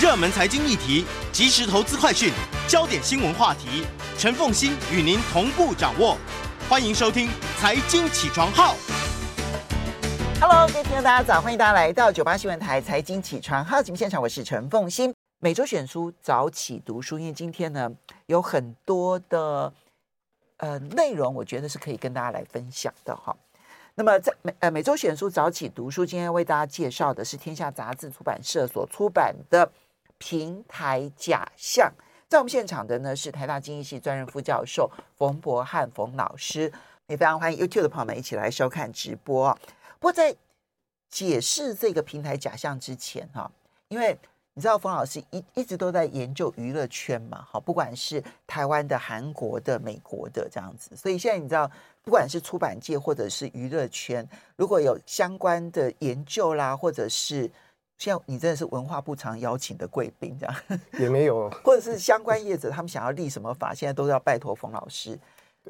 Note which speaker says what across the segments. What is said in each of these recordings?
Speaker 1: 热门财经议题、即时投资快讯、焦点新闻话题，陈凤欣与您同步掌握。欢迎收听《财经起床号》。
Speaker 2: Hello，各位听众大家早，欢迎大家来到九八新闻台《财经起床号》节目现场，我是陈凤欣。每周选书早起读书，因为今天呢有很多的呃内容，我觉得是可以跟大家来分享的哈。那么在每呃每周选书早起读书，今天为大家介绍的是天下杂志出版社所出版的《平台假象》。在我们现场的呢是台大经济系专任副教授冯博翰冯老师，也非常欢迎 YouTube 的朋友们一起来收看直播。不过在解释这个平台假象之前哈，因为你知道冯老师一一直都在研究娱乐圈嘛，好，不管是台湾的、韩国的、美国的这样子，所以现在你知道。不管是出版界或者是娱乐圈，如果有相关的研究啦，或者是像你真的是文化部常邀请的贵宾这样，
Speaker 3: 也没有，
Speaker 2: 或者是相关业者他们想要立什么法，现在都要拜托冯老师。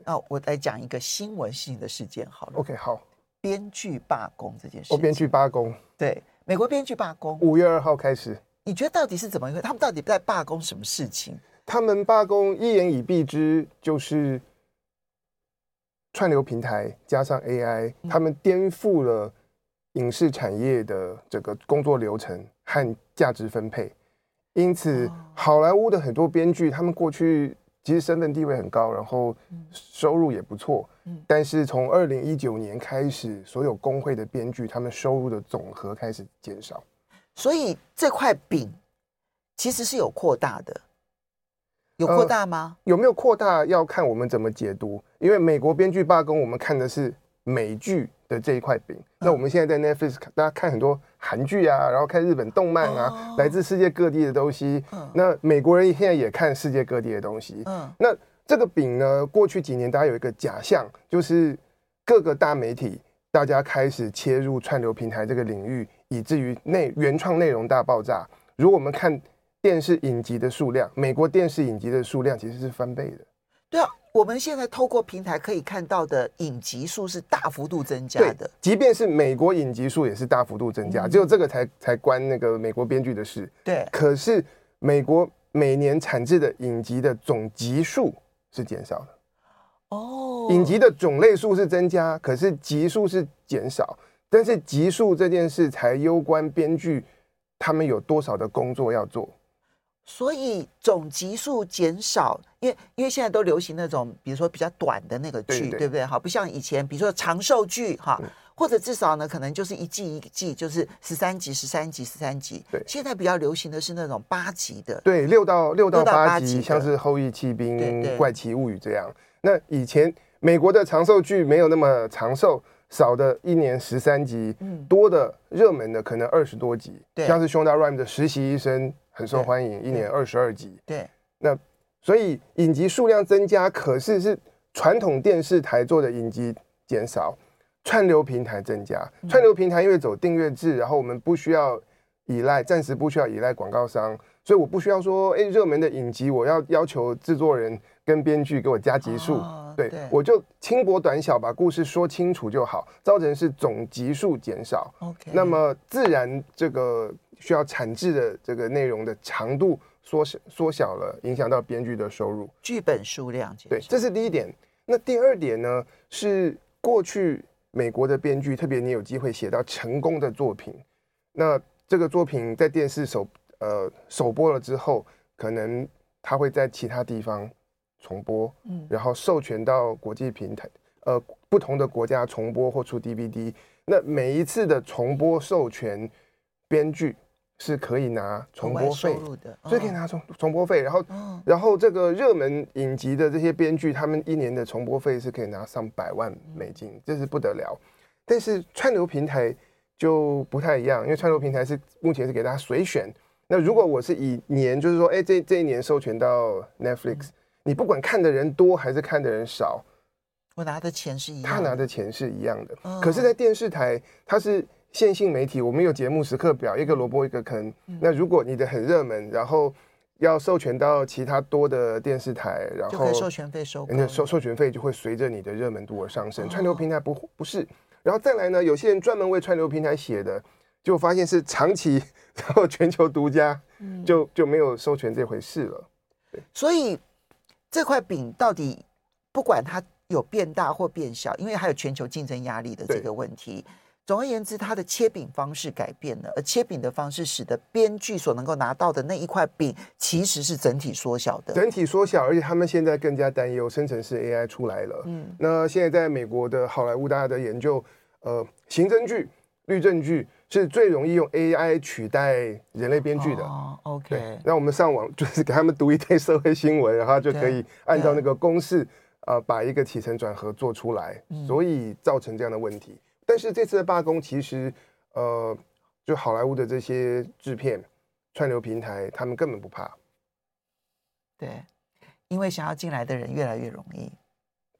Speaker 2: 那我来讲一个新闻性的事件好了。
Speaker 3: OK，好，
Speaker 2: 编剧罢工这件事。哦，
Speaker 3: 编剧罢工，
Speaker 2: 对，美国编剧罢工，
Speaker 3: 五月二号开始。
Speaker 2: 你觉得到底是怎么一回事？他们到底在罢工什么事情？
Speaker 3: 他们罢工一言以蔽之就是。串流平台加上 AI，他们颠覆了影视产业的这个工作流程和价值分配，因此好莱坞的很多编剧，他们过去其实身份地位很高，然后收入也不错，但是从二零一九年开始，所有工会的编剧，他们收入的总和开始减少，
Speaker 2: 所以这块饼其实是有扩大的。有扩大吗？
Speaker 3: 呃，有没有扩大要看我们怎么解读。因为美国编剧罢工，我们看的是美剧的这一块饼。那我们现在在 Netflix，大家看很多韩剧啊，然后看日本动漫啊，来自世界各地的东西。那美国人现在也看世界各地的东西。嗯那这个饼呢，过去几年大家有一个假象，就是各个大媒体大家开始切入串流平台这个领域，以至于内原创内容大爆炸。如果我们看。电视影集的数量，美国电视影集的数量其实是翻倍的。
Speaker 2: 对啊，我们现在透过平台可以看到的影集数是大幅度增加的。
Speaker 3: 对，即便是美国影集数也是大幅度增加，只有这个才才关那个美国编剧的事。
Speaker 2: 对，
Speaker 3: 可是美国每年产制的影集的总集数是减少的。哦，影集的种类数是增加，可是集数是减少。但是集数这件事才攸关编剧他们有多少的工作要做。
Speaker 2: 所以总集数减少，因为因为现在都流行那种，比如说比较短的那个剧，对，对，对不对？好，不像以前，比如说长寿剧哈，对或者至少呢，可能就是一季一季，就是十三集、十三集、十三集。对，现在比较流行的是那种八集的，
Speaker 3: 对，六到六到八集，像是《后羿弃兵》《怪奇物语》这样。那以前美国的长寿剧没有那么长寿，少的一年十三集，嗯，多的热门的可能二十多集，对像是 Shonda Rhimes 的《实习医生》。很受欢迎，一年二十二集。
Speaker 2: 对，
Speaker 3: 那所以影集数量增加，可是是传统电视台做的影集减少，串流平台增加。串流平台因为走订阅制，然后我们不需要依赖，暂时不需要依赖广告商，所以我不需要说，哎，热门的影集我要要求制作人跟编剧给我加集数，哦、对，对我就轻薄短小把故事说清楚就好，造成是总集数减少。OK，那么自然这个。需要产制的这个内容的长度缩小缩小了，影响到编剧的收入，
Speaker 2: 剧本数量。
Speaker 3: 对，这是第一点。那第二点呢？是过去美国的编剧，特别你有机会写到成功的作品，那这个作品在电视首呃首播了之后，可能他会在其他地方重播，嗯，然后授权到国际平台，呃，不同的国家重播或出 DVD。那每一次的重播授权，编剧。是可以拿重播费
Speaker 2: 的，
Speaker 3: 所以可以拿重重播费。然后，然后这个热门影集的这些编剧，他们一年的重播费是可以拿上百万美金，这是不得了。但是串流平台就不太一样，因为串流平台是目前是给大家随选。那如果我是以年，就是说，哎，这这一年授权到 Netflix，你不管看的人多还是看的人少，
Speaker 2: 我拿的钱是一样，
Speaker 3: 他拿的钱是一样的。可是，在电视台，它是。线性媒体，我们有节目时刻表，一个萝卜一个坑。嗯、那如果你的很热门，然后要授权到其他多的电视台，然后
Speaker 2: 授权费收，
Speaker 3: 那授授权费就会随着你的热门度而上升。哦、串流平台不不是，然后再来呢，有些人专门为串流平台写的，就发现是长期 然后全球独家，就就没有授权这回事了。
Speaker 2: 所以这块饼到底不管它有变大或变小，因为还有全球竞争压力的这个问题。总而言之，它的切饼方式改变了，而切饼的方式使得编剧所能够拿到的那一块饼其实是整体缩小的。
Speaker 3: 整体缩小，而且他们现在更加担忧生成式 AI 出来了。嗯，那现在在美国的好莱坞大家的研究，呃，刑侦剧、律政剧是最容易用 AI 取代人类编剧的。
Speaker 2: 哦，OK。
Speaker 3: 那我们上网就是给他们读一堆社会新闻，然后就可以按照那个公式啊、呃，把一个起承转合做出来，所以造成这样的问题。但是这次的罢工，其实，呃，就好莱坞的这些制片、串流平台，他们根本不怕。
Speaker 2: 对，因为想要进来的人越来越容易。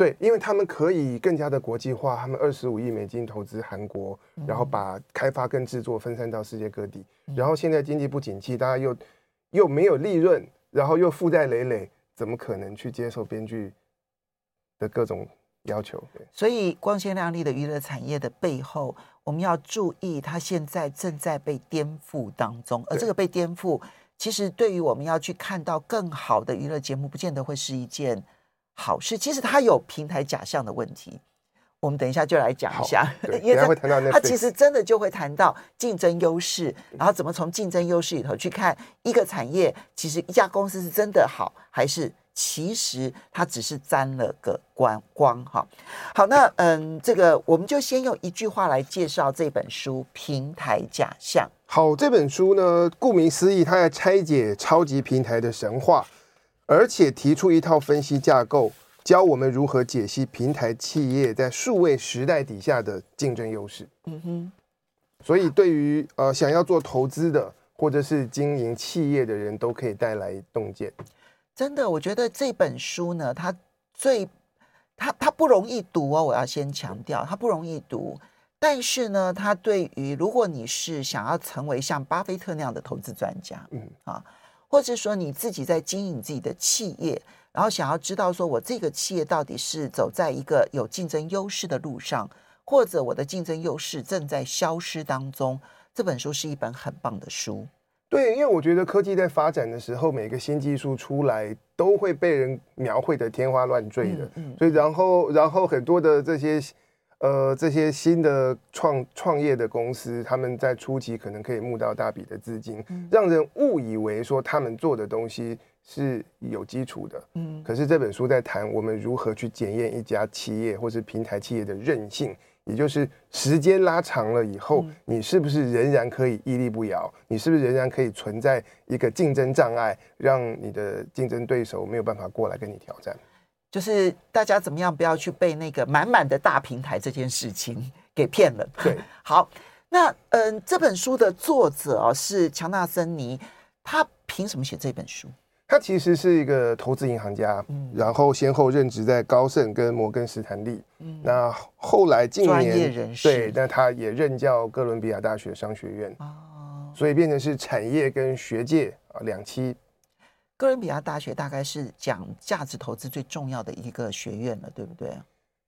Speaker 3: 对，因为他们可以更加的国际化，他们二十五亿美金投资韩国，然后把开发跟制作分散到世界各地。嗯、然后现在经济不景气，大家又又没有利润，然后又负债累累，怎么可能去接受编剧的各种？要求，
Speaker 2: 所以光鲜亮丽的娱乐产业的背后，我们要注意，它现在正在被颠覆当中。而这个被颠覆，其实对于我们要去看到更好的娱乐节目，不见得会是一件好事。其实它有平台假象的问题，我们等一下就来讲一下。因为它其实真的就会谈到竞争优势，然后怎么从竞争优势里头去看一个产业，其实一家公司是真的好还是？其实它只是沾了个光光哈。好，那嗯，这个我们就先用一句话来介绍这本书《平台假象》。
Speaker 3: 好，这本书呢，顾名思义，它在拆解超级平台的神话，而且提出一套分析架构，教我们如何解析平台企业在数位时代底下的竞争优势。嗯哼。所以，对于呃想要做投资的或者是经营企业的人都可以带来洞见。
Speaker 2: 真的，我觉得这本书呢，它最它它不容易读哦。我要先强调，它不容易读。但是呢，它对于如果你是想要成为像巴菲特那样的投资专家，嗯啊，或者说你自己在经营自己的企业，然后想要知道说我这个企业到底是走在一个有竞争优势的路上，或者我的竞争优势正在消失当中，这本书是一本很棒的书。
Speaker 3: 对，因为我觉得科技在发展的时候，每个新技术出来都会被人描绘得天花乱坠的。嗯，嗯，所以然后然后很多的这些呃这些新的创创业的公司，他们在初期可能可以募到大笔的资金，嗯，让人误以为说他们做的东西是有基础的。嗯，可是这本书在谈我们如何去检验一家企业或是平台企业的韧性。也就是时间拉长了以后，你是不是仍然可以屹立不摇？你是不是仍然可以存在一个竞争障碍，让你的竞争对手没有办法过来跟你挑战？
Speaker 2: 就是大家怎么样不要去被那个满满的大平台这件事情 给骗了。
Speaker 3: 对，
Speaker 2: 好，那嗯，这本书的作者哦是乔纳森尼，他凭什么写这本书？
Speaker 3: 他其实是一个投资银行家，嗯，然后先后任职在高盛跟摩根士丹利，嗯，那后来近年专业人士，对，那他也任教哥伦比亚大学商学院，哦，所以变成是产业跟学界啊两栖。
Speaker 2: 哥伦比亚大学大概是讲价值投资最重要的一个学院了，对不对？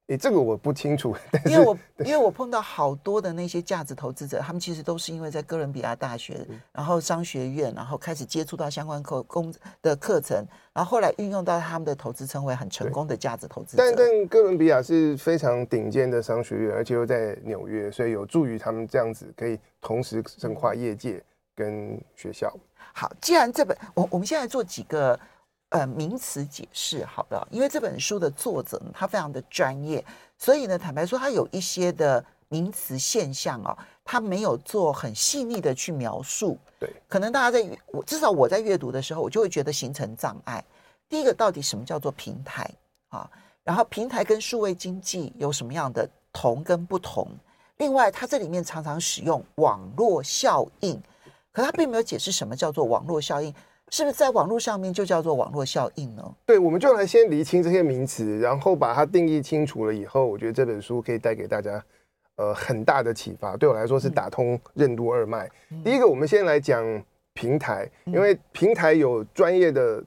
Speaker 3: 诶，这个我不清楚，
Speaker 2: 因为我因为我碰到好多的那些价值投资者，他们其实都是因为在哥伦比亚大学，然后商学院，然后开始接触到相关课工的课程，然后后来运用到他们的投资，成为很成功的价值投资者。
Speaker 3: 但但哥伦比亚是非常顶尖的商学院，而且又在纽约，所以有助于他们这样子可以同时深化业界跟学校。
Speaker 2: 好，既然这本我我们现在做几个。呃，名词解释好的，因为这本书的作者呢，他非常的专业，所以呢，坦白说，他有一些的名词现象哦，他没有做很细腻的去描述。
Speaker 3: 对，
Speaker 2: 可能大家在我至少我在阅读的时候，我就会觉得形成障碍。第一个，到底什么叫做平台啊？然后，平台跟数位经济有什么样的同跟不同？另外，它这里面常常使用网络效应，可他并没有解释什么叫做网络效应。是不是在网络上面就叫做网络效应呢？
Speaker 3: 对，我们就来先厘清这些名词，然后把它定义清楚了以后，我觉得这本书可以带给大家呃很大的启发。对我来说是打通任督二脉。嗯、第一个，我们先来讲平台，因为平台有专业的，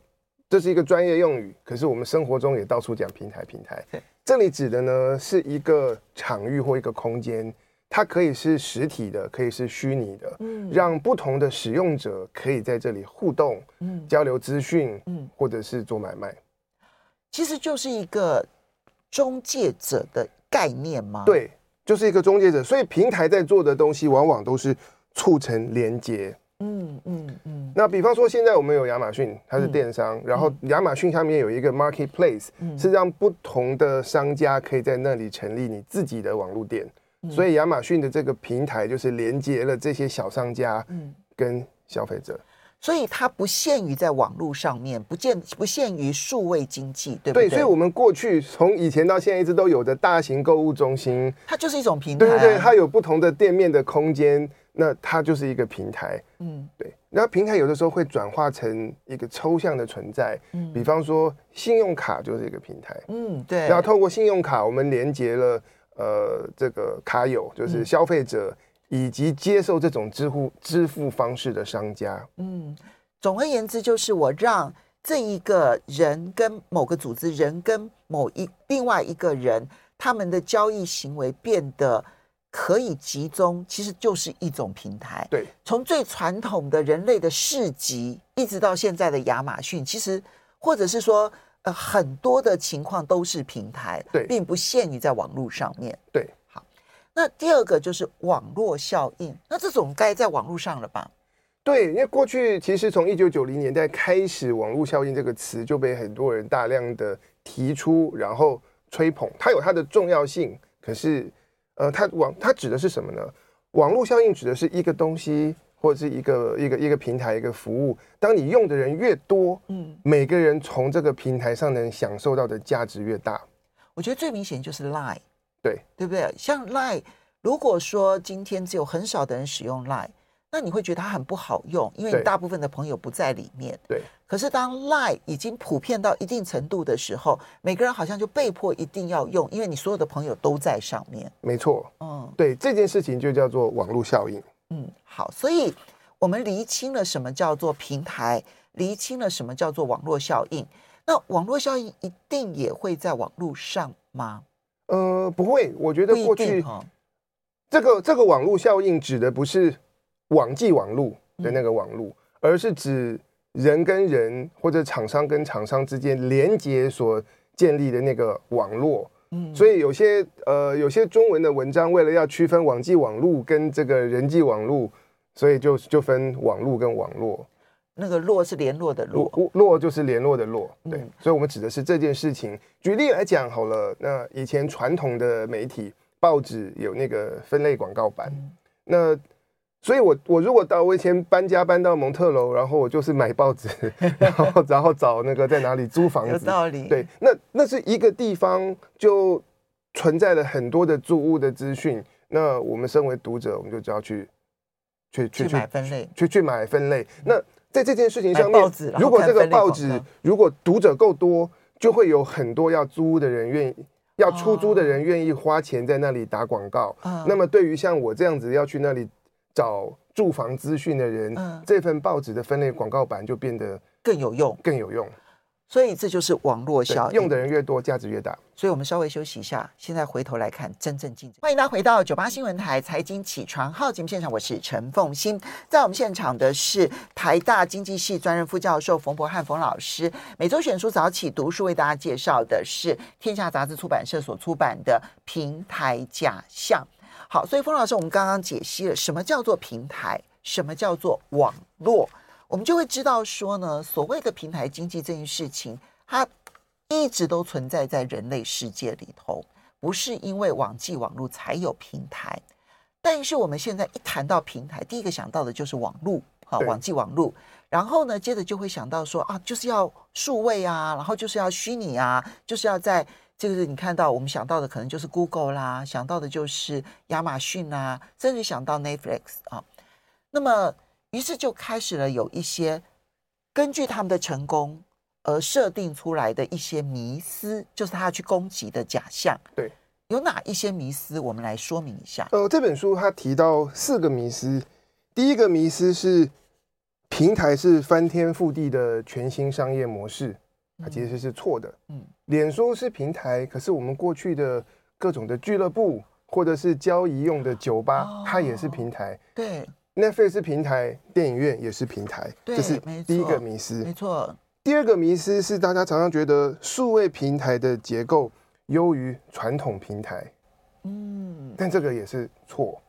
Speaker 3: 这是一个专业用语，可是我们生活中也到处讲平台。平台，这里指的呢是一个场域或一个空间，它可以是实体的，可以是虚拟的，
Speaker 2: 嗯，
Speaker 3: 让不同的使用者可以在这里互动，
Speaker 2: 嗯，
Speaker 3: 交流资讯，
Speaker 2: 嗯，
Speaker 3: 或者是做买卖，
Speaker 2: 其实就是一个中介者的概念吗？
Speaker 3: 对，就是一个中介者。所以平台在做的东西，往往都是促成连接。
Speaker 2: 嗯嗯嗯。
Speaker 3: 那比方说，现在我们有亚马逊，它是电商，然后亚马逊下面有一个 marketplace，是让不同的商家可以在那里成立你自己的网络店。所以亚马逊的这个平台就是连接了这些小商家，跟消费者。
Speaker 2: 所以它不限于在网络上面，不见不限于数位经济，对不
Speaker 3: 对？
Speaker 2: 对，
Speaker 3: 所以我们过去从以前到现在一直都有的大型购物中心，
Speaker 2: 它就是一种平台。
Speaker 3: 对对对，它有不同的店面的空间，那它就是一个平台。嗯，对。那平台有的时候会转化成一个抽象的存在，嗯，比方说信用卡就是一个平台。
Speaker 2: 嗯，对。
Speaker 3: 然后透过信用卡，我们连接了呃这个卡友，就是消费者。以及接受这种支付支付方式的商家，
Speaker 2: 嗯，总而言之，就是我让这一个人跟某个组织，人跟某一另外一个人，他们的交易行为变得可以集中，其实就是一种平台。
Speaker 3: 对，从
Speaker 2: 最传统的人类的市集，一直到现在的亚马逊，其实或者是说，呃，很多的情况都是平台，
Speaker 3: 对，
Speaker 2: 并不限于在网络上面。
Speaker 3: 对。
Speaker 2: 好那第二个就是网络效应，那这种该在网络上了吧？
Speaker 3: 对，因为过去其实从一九九零年代开始，网络效应这个词就被很多人大量的提出，然后吹捧，它有它的重要性。可是，呃，它网它指的是什么呢？网络效应指的是一个东西或者是一个一个一个平台一个服务，当你用的人越多，嗯，每个人从这个平台上能享受到的价值越大。
Speaker 2: 我觉得最明显就是 Line。
Speaker 3: 对，
Speaker 2: 对不对？像 Line，如果说今天只有很少的人使用 Line，那你会觉得它很不好用，因为你大部分的朋友不在里面。
Speaker 3: 对。
Speaker 2: 可是当 Line 已经普遍到一定程度的时候，每个人好像就被迫一定要用，因为你所有的朋友都在上面。
Speaker 3: 没错。
Speaker 2: 嗯，
Speaker 3: 对，这件事情就叫做网络效应。
Speaker 2: 嗯，好，所以我们厘清了什么叫做平台，厘清了什么叫做网络效应。那网络效应一定也会在网络上吗？
Speaker 3: 呃，不会，我觉得过去这个这个网络效应指的不是网际网络的那个网络，而是指人跟人或者厂商跟厂商之间连接所建立的那个网络。嗯，所以有些呃有些中文的文章为了要区分网际网络跟这个人际网络，所以就就分网络跟网络。
Speaker 2: 那个络是联络的络，
Speaker 3: 络就是联络的络，对，嗯、所以我们指的是这件事情。举例来讲好了，那以前传统的媒体报纸有那个分类广告版，嗯、那所以我我如果到我以前搬家搬到蒙特楼，然后我就是买报纸，然后然后找那个在哪里租房子，
Speaker 2: 有道理。
Speaker 3: 对，那那是一个地方就存在了很多的租屋的资讯，那我们身为读者，我们就只要去去去
Speaker 2: 去买分类，
Speaker 3: 去去买分类，那。在这件事情上面，如果这个报纸如果读者够多，就会有很多要租的人愿意，要出租的人愿意花钱在那里打广告。那么对于像我这样子要去那里找住房资讯的人，这份报纸的分类广告版就变得
Speaker 2: 更有用，
Speaker 3: 更有用。
Speaker 2: 所以这就是网络效应，
Speaker 3: 用的人越多，价值越大。
Speaker 2: 所以我们稍微休息一下，现在回头来看真正竞争。欢迎大家回到九八新闻台财经起床号节目现场，我是陈凤欣。在我们现场的是台大经济系专任副教授冯博翰冯老师。每周选书早起读书为大家介绍的是天下杂志出版社所出版的《平台假象》。好，所以冯老师，我们刚刚解析了什么叫做平台，什么叫做网络。我们就会知道说呢，所谓的平台经济这件事情，它一直都存在在人类世界里头，不是因为网际网络才有平台。但是我们现在一谈到平台，第一个想到的就是网络，哈，网际网络。然后呢，接着就会想到说啊，就是要数位啊，然后就是要虚拟啊，就是要在这个你看到我们想到的可能就是 Google 啦，想到的就是亚马逊啊，甚至想到 Netflix 啊，那么。于是就开始了有一些根据他们的成功而设定出来的一些迷思，就是他去攻击的假象。
Speaker 3: 对，
Speaker 2: 有哪一些迷思？我们来说明一下。
Speaker 3: 呃，这本书他提到四个迷思。第一个迷思是平台是翻天覆地的全新商业模式，它其实是错的。嗯，脸书是平台，可是我们过去的各种的俱乐部、或者是交易用的酒吧，
Speaker 2: 哦、
Speaker 3: 它也是平台。
Speaker 2: 对
Speaker 3: ，Netflix 是平台，电影院也是平台。
Speaker 2: 对，
Speaker 3: 这是第一个迷思。
Speaker 2: 没错。
Speaker 3: 第二个迷思是大家常常觉得数位平台的结构优于传统平台。嗯，但这个也是错。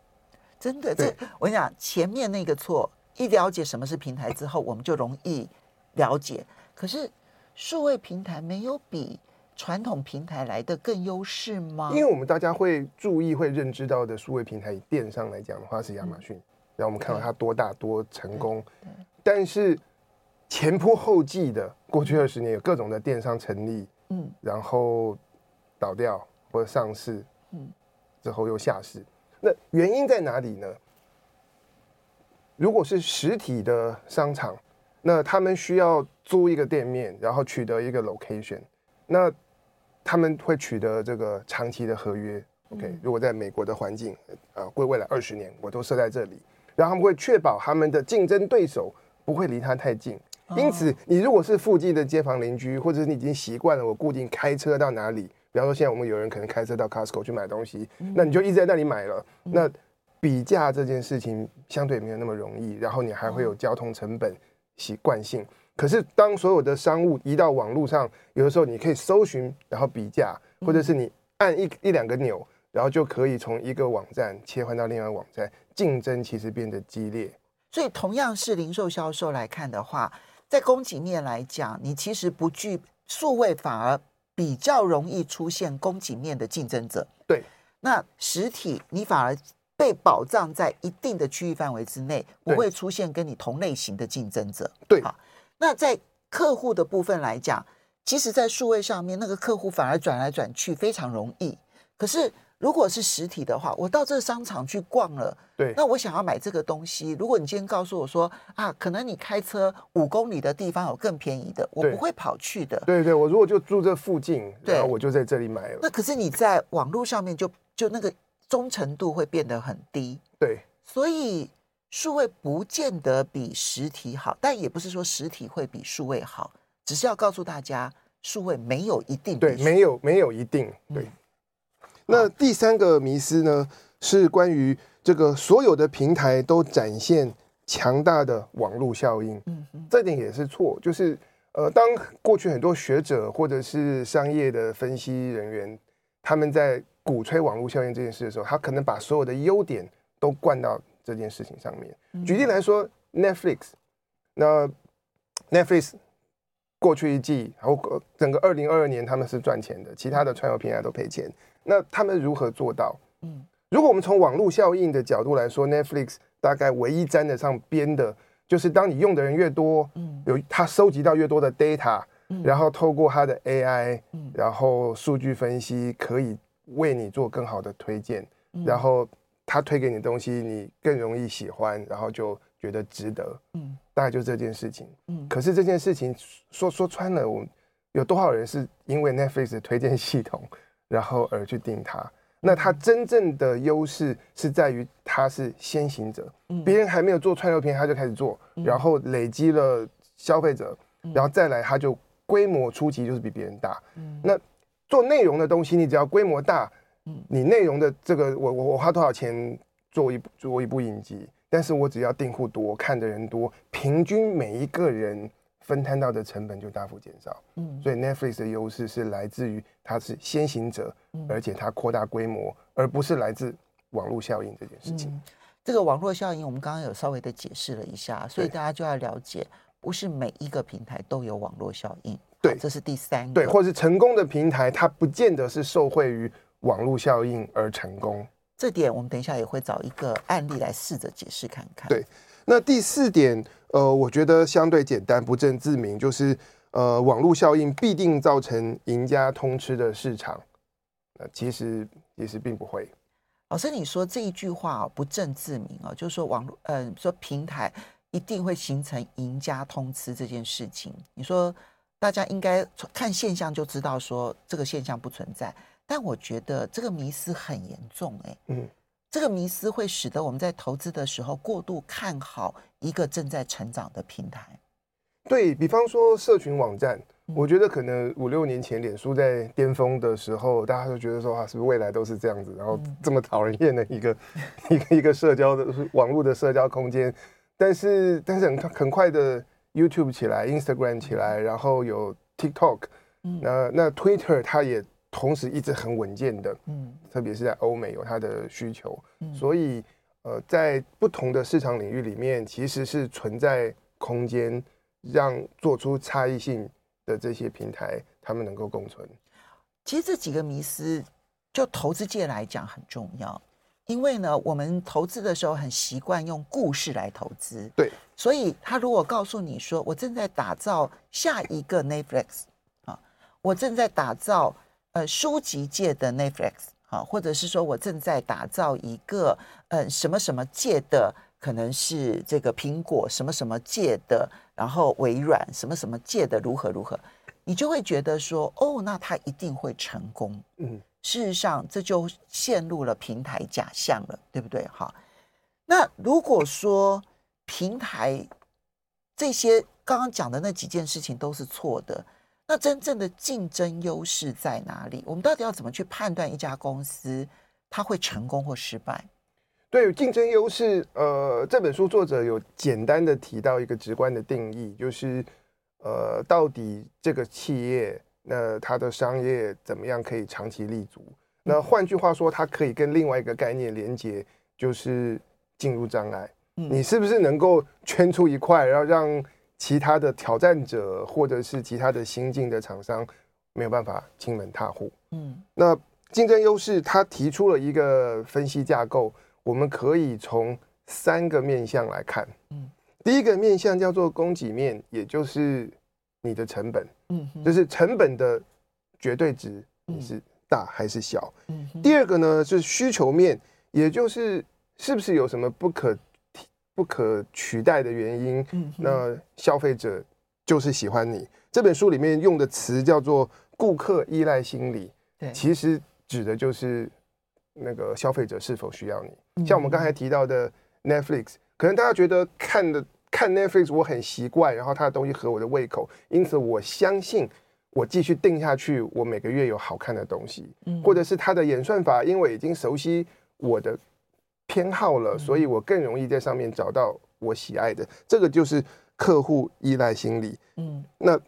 Speaker 2: 真的，这我跟你讲，前面那个错，一了解什么是平台之后，我们就容易了解。可是数位平台没有比传统平台来的更优势吗？
Speaker 3: 因为我们大家会注意、会认知到的数位平台，以电商来讲的话是亚马逊，嗯、然后我们看到它多大多成功。但是前仆后继的过去二十年，有各种的电商成立，嗯，然后倒掉或者上市，嗯，之后又下市。那原因在哪里呢？如果是实体的商场，那他们需要租一个店面，然后取得一个 location，那他们会取得这个长期的合约。OK，如果在美国的环境，呃，过未来二十年我都设在这里，然后他们会确保他们的竞争对手不会离他太近。因此，你如果是附近的街坊邻居，或者是你已经习惯了我固定开车到哪里，比方说现在我们有人可能开车到 Costco 去买东西，那你就一直在那里买了。那比价这件事情相对没有那么容易，然后你还会有交通成本习惯性。可是，当所有的商务移到网络上，有的时候你可以搜寻，然后比价，或者是你按一一两个钮，然后就可以从一个网站切换到另外一个网站，竞争其实变得激烈。
Speaker 2: 所以，同样是零售销售来看的话，在供给面来讲，你其实不具数位，反而比较容易出现供给面的竞争者。
Speaker 3: 对，
Speaker 2: 那实体你反而被保障在一定的区域范围之内，不会出现跟你同类型的竞争者。
Speaker 3: 对，
Speaker 2: 好。那在客户的部分来讲，其实，在数位上面，那个客户反而转来转去非常容易。可是，如果是实体的话，我到这个商场去逛了，
Speaker 3: 对，
Speaker 2: 那我想要买这个东西。如果你今天告诉我说啊，可能你开车五公里的地方有更便宜的，我不会跑去的。
Speaker 3: 对对，我如果就住这附近，然后我就在这里买了。
Speaker 2: 那可是你在网络上面就就那个忠诚度会变得很低。
Speaker 3: 对，
Speaker 2: 所以。数位不见得比实体好，但也不是说实体会比数位好，只是要告诉大家，数位没有一定
Speaker 3: 对，没有没有一定对。嗯、那第三个迷思呢，是关于这个所有的平台都展现强大的网络效应，嗯嗯，这点也是错。就是呃，当过去很多学者或者是商业的分析人员，他们在鼓吹网络效应这件事的时候，他可能把所有的优点都灌到。这件事情上面，举例来说，Netflix，那 Netflix 过去一季，然后整个二零二二年他们是赚钱的，其他的串流平台都赔钱。那他们如何做到？嗯，如果我们从网络效应的角度来说，Netflix 大概唯一沾得上边的，就是当你用的人越多，嗯，有他收集到越多的 data，然后透过他的 AI，嗯然后数据分析，可以为你做更好的推荐，然后。他推给你的东西，你更容易喜欢，然后就觉得值得。嗯，大概就这件事情。嗯，可是这件事情说说穿了，我有多少人是因为 Netflix 的推荐系统，然后而去订它？那它真正的优势是在于它是先行者，别人还没有做串流片，他就开始做，然后累积了消费者，然后再来他就规模初期就是比别人大。嗯，那做内容的东西，你只要规模大。你内容的这个，我我我花多少钱做一部做一部影集？但是我只要订户多，看的人多，平均每一个人分摊到的成本就大幅减少。嗯，所以 Netflix 的优势是来自于它是先行者，而且它扩大规模，而不是来自网络效应这件事情。
Speaker 2: 嗯，这个网络效应，我们刚刚有稍微的解释了一下，所以大家就要了解，不是每一个平台都有网络效应。对，这是第三个。
Speaker 3: 对，或是成功的平台，它不见得是受惠于。网络效应而成功，
Speaker 2: 这点我们等一下也会找一个案例来试着解释看看。
Speaker 3: 对，那第四点，呃，我觉得相对简单，不证自明，就是呃，网络效应必定造成赢家通吃的市场。呃，其实其实并不会。
Speaker 2: 老师，你说这一句话哦，不证自明哦，就是说网络，呃，说平台一定会形成赢家通吃这件事情，你说大家应该看现象就知道说这个现象不存在。但我觉得这个迷思很严重，哎，嗯，这个迷思会使得我们在投资的时候过度看好一个正在成长的平台。
Speaker 3: 对，比方说社群网站，我觉得可能五六年前脸书在巅峰的时候，大家都觉得说啊，是不是未来都是这样子，然后这么讨人厌的一个一个一个社交的网络的社交空间。但是但是很很快的 YouTube 起来，Instagram 起来，然后有 TikTok，那那 Twitter 它也同时一直很稳健的，嗯，特别是在欧美有它的需求，所以呃，在不同的市场领域里面，其实是存在空间让做出差异性。的这些平台，他们能够共存。
Speaker 2: 其实这几个迷思，就投资界来讲很重要，因为呢，我们投资的时候很习惯用故事来投资。
Speaker 3: 对，
Speaker 2: 所以他如果告诉你说，我正在打造下一个 Netflix 啊，我正在打造呃书籍界的 Netflix 啊，或者是说我正在打造一个呃什么什么界的。可能是这个苹果什么什么界的，然后微软什么什么界的如何如何，你就会觉得说，哦，那他一定会成功。嗯，事实上这就陷入了平台假象了，对不对？哈，那如果说平台这些刚刚讲的那几件事情都是错的，那真正的竞争优势在哪里？我们到底要怎么去判断一家公司它会成功或失败？
Speaker 3: 对竞争优势，呃，这本书作者有简单的提到一个直观的定义，就是，呃，到底这个企业那它的商业怎么样可以长期立足？那换句话说，它可以跟另外一个概念连接，就是进入障碍。你是不是能够圈出一块，然后让其他的挑战者或者是其他的新进的厂商没有办法进门踏户？嗯，那竞争优势，他提出了一个分析架构。我们可以从三个面向来看，嗯，第一个面向叫做供给面，也就是你的成本，嗯，就是成本的绝对值，你是大还是小？嗯，第二个呢是需求面，也就是是不是有什么不可不可取代的原因，嗯，那消费者就是喜欢你。这本书里面用的词叫做顾客依赖心理，对，其实指的就是。那个消费者是否需要你？像我们刚才提到的 Netflix，可能大家觉得看的看 Netflix 我很习惯，然后它的东西合我的胃口，因此我相信我继续定下去，我每个月有好看的东西，或者是它的演算法，因为已经熟悉我的偏好了，所以我更容易在上面找到我喜爱的。这个就是客户依赖心理。嗯，那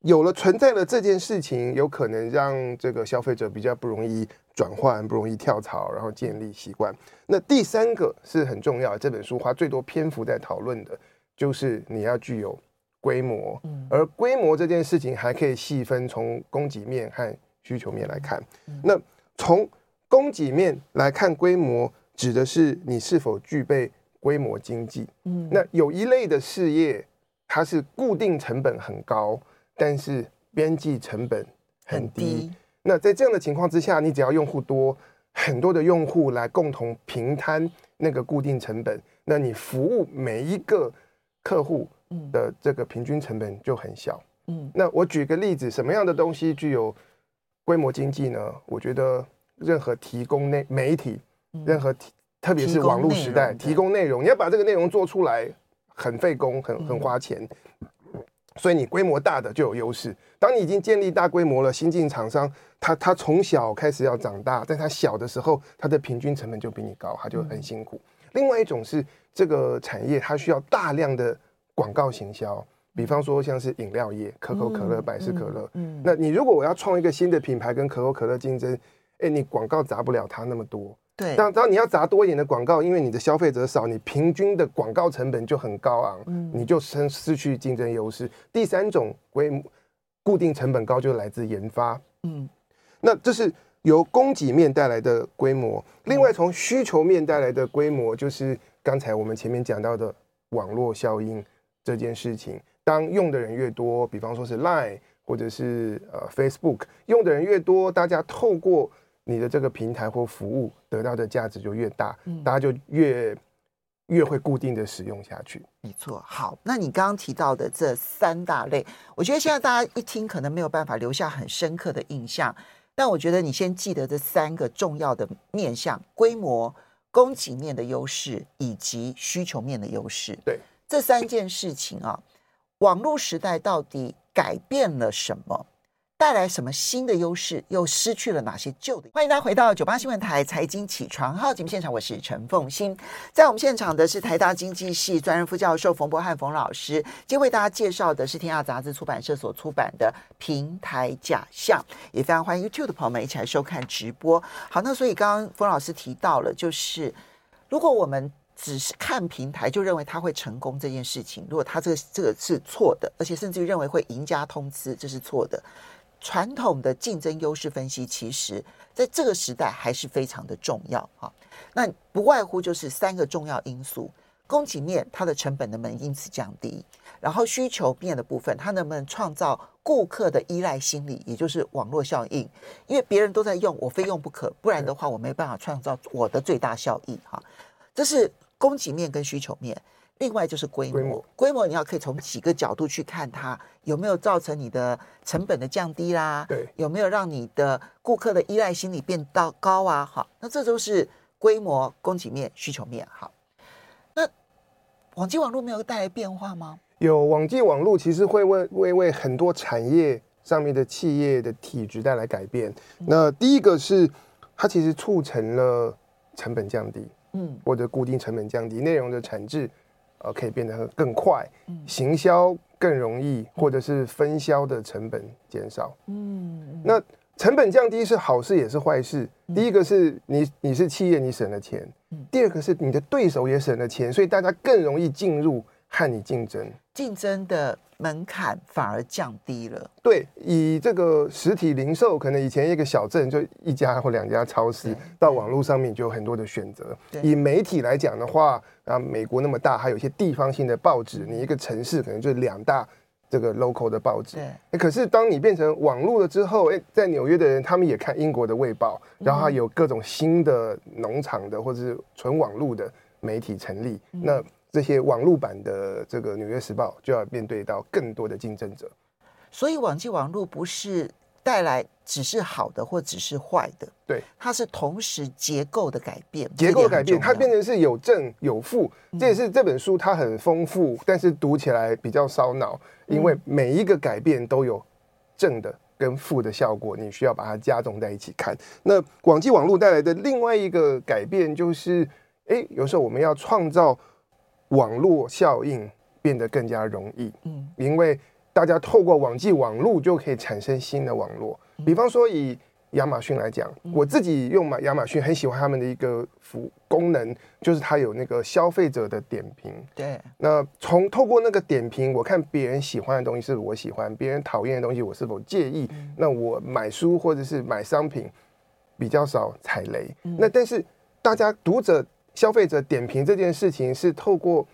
Speaker 3: 有了存在了这件事情，有可能让这个消费者比较不容易。转换不容易跳槽，然后建立习惯。那第三个是很重要，这本书花最多篇幅在讨论的，就是你要具有规模。嗯而规模这件事情还可以细分从供给面和需求面来看。那从供给面来看，规模指的是你是否具备规模经济。嗯那有一类的事业，它是固定成本很高，但是边际成本很低。那在这样的情况之下，你只要用户多，很多的用户来共同平摊那个固定成本，那你服务每一个客户的这个平均成本就很小。嗯，那我举个例子，什么样的东西具有规模经济呢？我觉得任何提供内媒体，任何提特别是网络时代提供内容，你要把这个内容做出来，很费工，很很花钱。所以你规模大的就有优势。当你已经建立大规模了，新进厂商他他从小开始要长大，在他小的时候，他的平均成本就比你高，他就很辛苦。另外一种是这个产业它需要大量的广告行销，比方说像是饮料业，可口可乐、百事可乐。嗯，那你如果我要创一个新的品牌跟可口可乐竞争，哎，你广告砸不了它那么多。对，当当你要砸多一点的广告，因为你的消费者少，你平均的广告成本就很高昂，嗯，你就失失去竞争优势。第三种规模固定成本高，就来自研发，嗯，那这是由供给面带来的规模。另外，从需求面带来的规模，就是刚才我们前面讲到的网络效应这件事情。当用的人越多，比方说是 Line 或者是呃 Facebook，用的人越多，大家透过你的这个平台或服务得到的价值就越大，嗯，大家就越越会固定的使用下去。
Speaker 2: 没错。好，那你刚刚提到的这三大类，我觉得现在大家一听可能没有办法留下很深刻的印象，但我觉得你先记得这三个重要的面向：规模、供给面的优势以及需求面的优势。
Speaker 3: 对，
Speaker 2: 这三件事情啊，网络时代到底改变了什么？带来什么新的优势？又失去了哪些旧的？欢迎大家回到九八新闻台财经起床号节目现场，我是陈凤欣。在我们现场的是台大经济系专任副教授冯博翰冯老师。今天为大家介绍的是天下杂志出版社所出版的《平台假象》，也非常欢迎 YouTube 的朋友们一起来收看直播。好，那所以刚刚冯老师提到了，就是如果我们只是看平台就认为它会成功这件事情，如果它这个这个是错的，而且甚至于认为会赢家通吃，这是错的。传统的竞争优势分析，其实在这个时代还是非常的重要哈。那不外乎就是三个重要因素：供给面它的成本能不能因此降低；然后需求面的部分，它能不能创造顾客的依赖心理，也就是网络效应。因为别人都在用，我非用不可，不然的话我没办法创造我的最大效益哈。这是供给面跟需求面。另外就是规模，规模，你要可以从几个角度去看它有没有造成你的成本的降低啦，
Speaker 3: 对，
Speaker 2: 有没有让你的顾客的依赖心理变到高啊？好，那这都是规模、供给面、需求面。好，那网际网络没有带来变化吗？
Speaker 3: 有，网际网络其实会为为为很多产业上面的企业的体质带来改变。嗯、那第一个是它其实促成了成本降低，嗯，或者固定成本降低，内容的产制。呃，可以变得更快，行销更容易，或者是分销的成本减少。嗯，那成本降低是好事也是坏事。第一个是你你是企业，你省了钱；第二个是你的对手也省了钱，所以大家更容易进入和你竞争。
Speaker 2: 竞争的门槛反而降低了。
Speaker 3: 对，以这个实体零售，可能以前一个小镇就一家或两家超市，到网络上面就有很多的选择。以媒体来讲的话，啊，美国那么大，还有一些地方性的报纸，你一个城市可能就两大这个 local 的报纸。对，可是当你变成网络了之后，哎，在纽约的人他们也看英国的卫报，然后还有各种新的农场的或者是纯网络的媒体成立，那。这些网络版的这个《纽约时报》就要面对到更多的竞争者，
Speaker 2: 所以网际网络不是带来只是好的或只是坏的，
Speaker 3: 对，
Speaker 2: 它是同时结构的改变，
Speaker 3: 结构改变，它变成是有正有负，这也是这本书它很丰富，但是读起来比较烧脑，因为每一个改变都有正的跟负的效果，你需要把它加重在一起看。那网际网络带来的另外一个改变就是，哎，有时候我们要创造。网络效应变得更加容易，嗯，因为大家透过网际网络就可以产生新的网络。比方说以亚马逊来讲，我自己用亚马逊很喜欢他们的一个服功能，就是它有那个消费者的点评。
Speaker 2: 对，
Speaker 3: 那从透过那个点评，我看别人喜欢的东西是我喜欢，别人讨厌的东西我是否介意。那我买书或者是买商品比较少踩雷。那但是大家读者。消费者点评这件事情是透过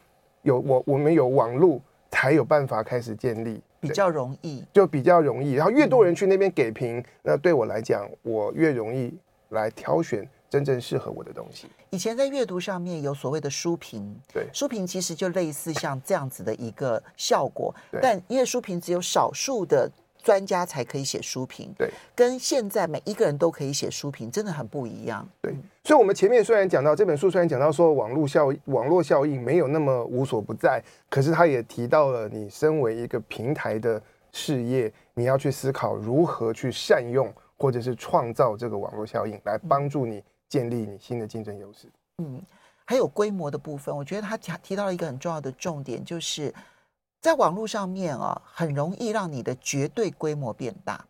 Speaker 3: 有我我们有网络才有办法开始建立，
Speaker 2: 比较容易，
Speaker 3: 就比较容易。然后越多人去那边给评，那对我来讲，我越容易来挑选真正适合我的东西。
Speaker 2: 以前在阅读上面有所谓的书评，
Speaker 3: 对，
Speaker 2: 书评其实就类似像这样子的一个效果，但因为书评只有少数的。专家才可以写书评，
Speaker 3: 对，
Speaker 2: 跟现在每一个人都可以写书评，真的很不一样。
Speaker 3: 对，所以，我们前面虽然讲到这本书，虽然讲到说网络效网络效应没有那么无所不在，可是他也提到了，你身为一个平台的事业，你要去思考如何去善用或者是创造这个网络效应，来帮助你建立你新的竞争优势。
Speaker 2: 嗯，还有规模的部分，我觉得他提提到了一个很重要的重点，就是。在网络上面啊，很容易让你的绝对规模变大，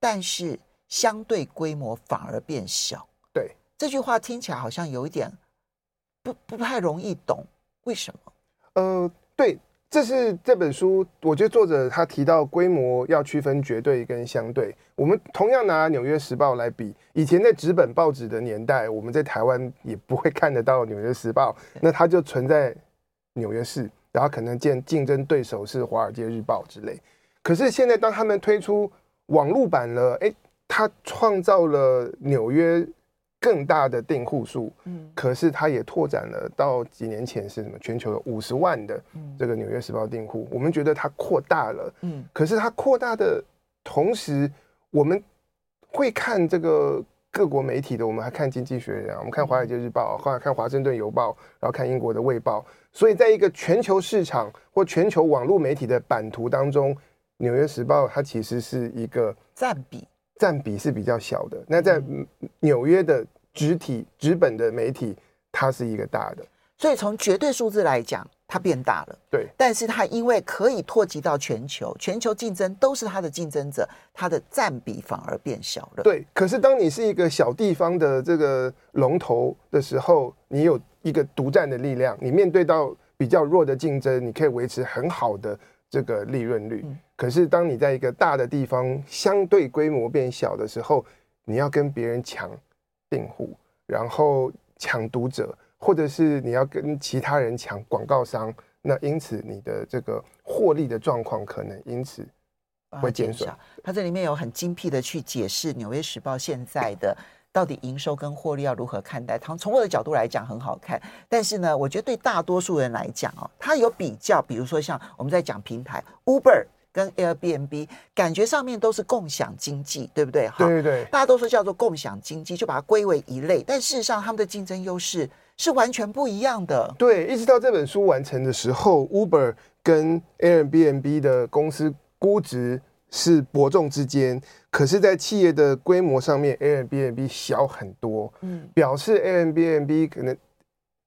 Speaker 2: 但是相对规模反而变小。
Speaker 3: 对，
Speaker 2: 这句话听起来好像有一点不不太容易懂，为什么？
Speaker 3: 呃，对，这是这本书，我觉得作者他提到规模要区分绝对跟相对。我们同样拿《纽约时报》来比，以前在纸本报纸的年代，我们在台湾也不会看得到《纽约时报》，那它就存在纽约市。然后可能见竞争对手是《华尔街日报》之类，可是现在当他们推出网络版了，哎，他创造了纽约更大的订户数，嗯，可是他也拓展了到几年前是什么全球有五十万的这个《纽约时报》订户，我们觉得它扩大了，嗯，可是它扩大的同时，我们会看这个各国媒体的，我们还看《经济学人》，我们看《华尔街日报》，后来看《华盛顿邮报》，然后看英国的《卫报》。所以，在一个全球市场或全球网络媒体的版图当中，纽约时报它其实是一个
Speaker 2: 占比，
Speaker 3: 占比是比较小的。那在纽约的纸体纸本的媒体，它是一个大的。
Speaker 2: 所以从绝对数字来讲，它变大了。
Speaker 3: 对，
Speaker 2: 但是它因为可以拓及到全球，全球竞争都是它的竞争者，它的占比反而变小了。
Speaker 3: 对，可是当你是一个小地方的这个龙头的时候，你有一个独占的力量，你面对到比较弱的竞争，你可以维持很好的这个利润率。嗯。可是当你在一个大的地方，相对规模变小的时候，你要跟别人抢订户，然后抢读者。或者是你要跟其他人抢广告商，那因此你的这个获利的状况可能因此会减少。
Speaker 2: 它这里面有很精辟的去解释《纽约时报》现在的到底营收跟获利要如何看待。从从我的角度来讲很好看，但是呢，我觉得对大多数人来讲哦，它有比较，比如说像我们在讲平台 Uber。跟 Airbnb 感觉上面都是共享经济，对不对？
Speaker 3: 对对对，
Speaker 2: 大家都说叫做共享经济，就把它归为一类。但事实上，他们的竞争优势是完全不一样的。
Speaker 3: 对，一直到这本书完成的时候，Uber 跟 Airbnb 的公司估值是伯仲之间，可是，在企业的规模上面，Airbnb 小很多。嗯，表示 Airbnb 可能。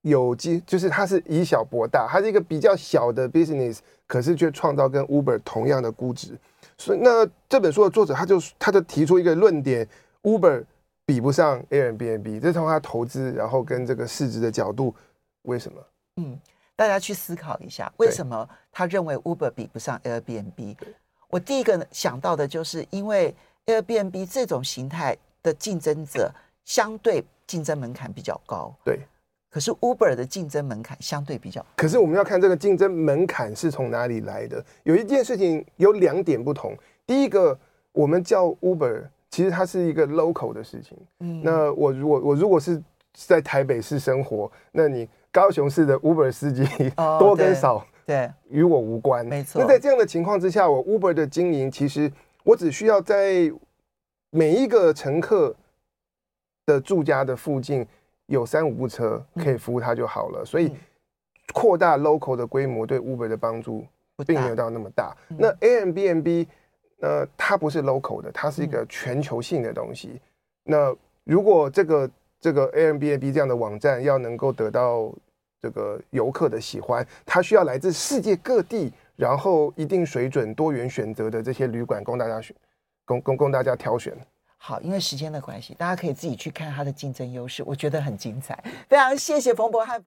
Speaker 3: 有机就是它是以小博大，它是一个比较小的 business，可是却创造跟 Uber 同样的估值。所以那这本书的作者他就他就提出一个论点，Uber 比不上 Airbnb，这是从他投资然后跟这个市值的角度，为什么？
Speaker 2: 嗯，大家去思考一下，为什么他认为 Uber 比不上 Airbnb？我第一个想到的就是因为 Airbnb 这种形态的竞争者相对竞争门槛比较高。
Speaker 3: 对。
Speaker 2: 可是 Uber 的竞争门槛相对比较，
Speaker 3: 可是我们要看这个竞争门槛是从哪里来的。有一件事情有两点不同。第一个，我们叫 Uber，其实它是一个 local 的事情。嗯，那我如果我如果是在台北市生活，那你高雄市的 Uber 司机 多跟少，哦、对，与我无关。
Speaker 2: 没错。
Speaker 3: 那在这样的情况之下，我 Uber 的经营，其实我只需要在每一个乘客的住家的附近。有三五部车可以服务他就好了，所以扩大 local 的规模对 Uber 的帮助并没有到那么大。那 Airbnb 呃，它不是 local 的，它是一个全球性的东西。那如果这个这个 Airbnb 这样的网站要能够得到这个游客的喜欢，它需要来自世界各地，然后一定水准、多元选择的这些旅馆供大家选，供供供大家挑选。
Speaker 2: 好，因为时间的关系，大家可以自己去看它的竞争优势，我觉得很精彩。非常谢谢冯博翰。